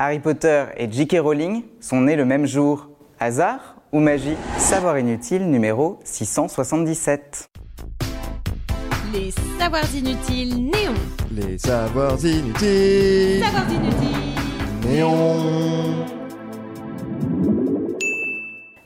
Harry Potter et J.K. Rowling sont nés le même jour. Hasard ou magie? Savoir inutile numéro 677. Les savoirs inutiles néons. Les savoirs inutiles. Savoirs inutiles. Néon.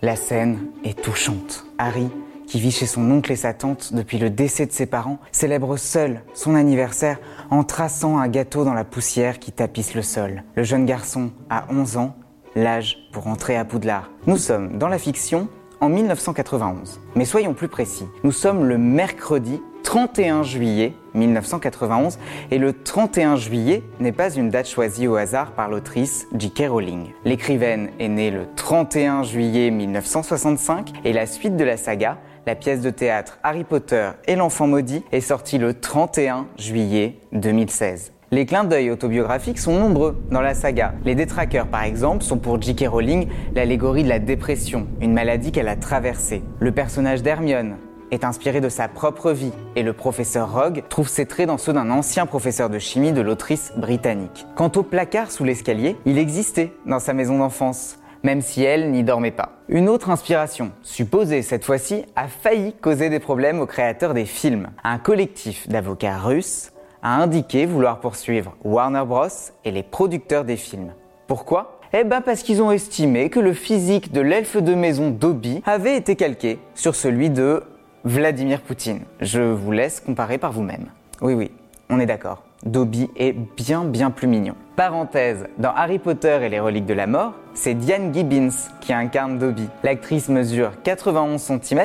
La scène est touchante. Harry, qui vit chez son oncle et sa tante depuis le décès de ses parents, célèbre seul son anniversaire en traçant un gâteau dans la poussière qui tapisse le sol. Le jeune garçon a 11 ans, l'âge pour entrer à Poudlard. Nous sommes dans la fiction en 1991. Mais soyons plus précis, nous sommes le mercredi 31 juillet 1991 et le 31 juillet n'est pas une date choisie au hasard par l'autrice J.K. Rowling. L'écrivaine est née le 31 juillet 1965 et la suite de la saga, la pièce de théâtre Harry Potter et l'enfant maudit, est sortie le 31 juillet 2016. Les clins d'œil autobiographiques sont nombreux dans la saga. Les détraqueurs, par exemple, sont pour J.K. Rowling l'allégorie de la dépression, une maladie qu'elle a traversée. Le personnage d'Hermione est inspiré de sa propre vie et le professeur Rogue trouve ses traits dans ceux d'un ancien professeur de chimie de l'autrice britannique. Quant au placard sous l'escalier, il existait dans sa maison d'enfance même si elle n'y dormait pas. Une autre inspiration, supposée cette fois-ci, a failli causer des problèmes aux créateurs des films. Un collectif d'avocats russes a indiqué vouloir poursuivre Warner Bros. et les producteurs des films. Pourquoi? Eh ben parce qu'ils ont estimé que le physique de l'elfe de maison Dobby avait été calqué sur celui de Vladimir Poutine. Je vous laisse comparer par vous-même. Oui, oui, on est d'accord. Dobby est bien bien plus mignon. Parenthèse, dans Harry Potter et les reliques de la mort, c'est Diane Gibbons qui incarne Dobby. L'actrice mesure 91 cm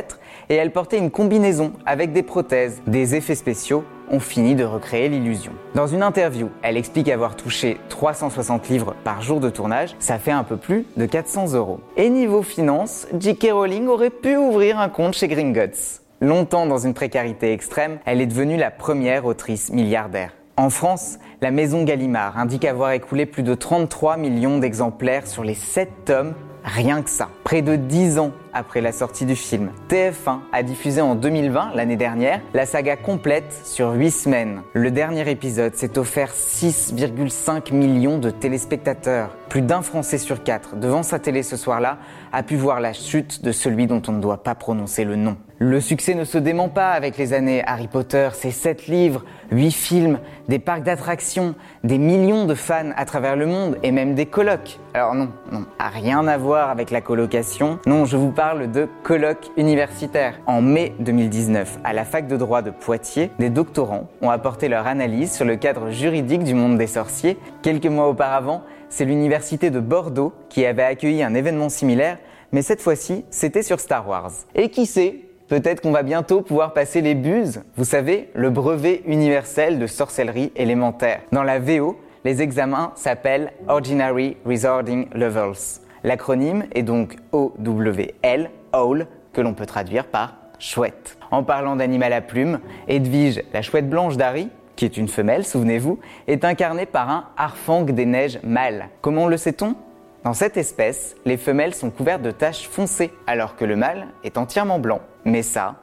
et elle portait une combinaison avec des prothèses, des effets spéciaux ont fini de recréer l'illusion. Dans une interview, elle explique avoir touché 360 livres par jour de tournage, ça fait un peu plus de 400 euros. Et niveau finance, J.K. Rowling aurait pu ouvrir un compte chez Gringotts. Longtemps dans une précarité extrême, elle est devenue la première autrice milliardaire. En France, la maison Gallimard indique avoir écoulé plus de 33 millions d'exemplaires sur les 7 tomes Rien que ça. Près de 10 ans après la sortie du film, TF1 a diffusé en 2020, l'année dernière, la saga complète sur 8 semaines. Le dernier épisode s'est offert 6,5 millions de téléspectateurs. Plus d'un Français sur quatre devant sa télé ce soir-là a pu voir la chute de celui dont on ne doit pas prononcer le nom. Le succès ne se dément pas avec les années Harry Potter, ses 7 livres, 8 films, des parcs d'attractions, des millions de fans à travers le monde et même des colocs. Alors non, non, a rien à voir avec la colocation. Non, je vous parle de colloques universitaires. En mai 2019, à la fac de droit de Poitiers, des doctorants ont apporté leur analyse sur le cadre juridique du monde des sorciers. Quelques mois auparavant, c'est l'université de Bordeaux qui avait accueilli un événement similaire, mais cette fois-ci, c'était sur Star Wars. Et qui sait, Peut-être qu'on va bientôt pouvoir passer les buses, vous savez, le brevet universel de sorcellerie élémentaire. Dans la VO, les examens s'appellent Ordinary Resorting Levels. L'acronyme est donc OWL, OWL, que l'on peut traduire par chouette. En parlant d'animal à plumes, Edwige, la chouette blanche d'Harry, qui est une femelle, souvenez-vous, est incarnée par un harfang des neiges mâle. Comment le sait-on? Dans cette espèce, les femelles sont couvertes de taches foncées, alors que le mâle est entièrement blanc. Mais ça,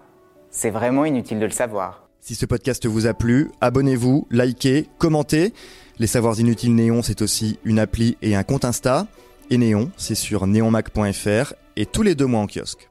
c'est vraiment inutile de le savoir. Si ce podcast vous a plu, abonnez-vous, likez, commentez. Les Savoirs Inutiles Néon, c'est aussi une appli et un compte Insta. Et Néon, c'est sur neonmac.fr et tous les deux mois en kiosque.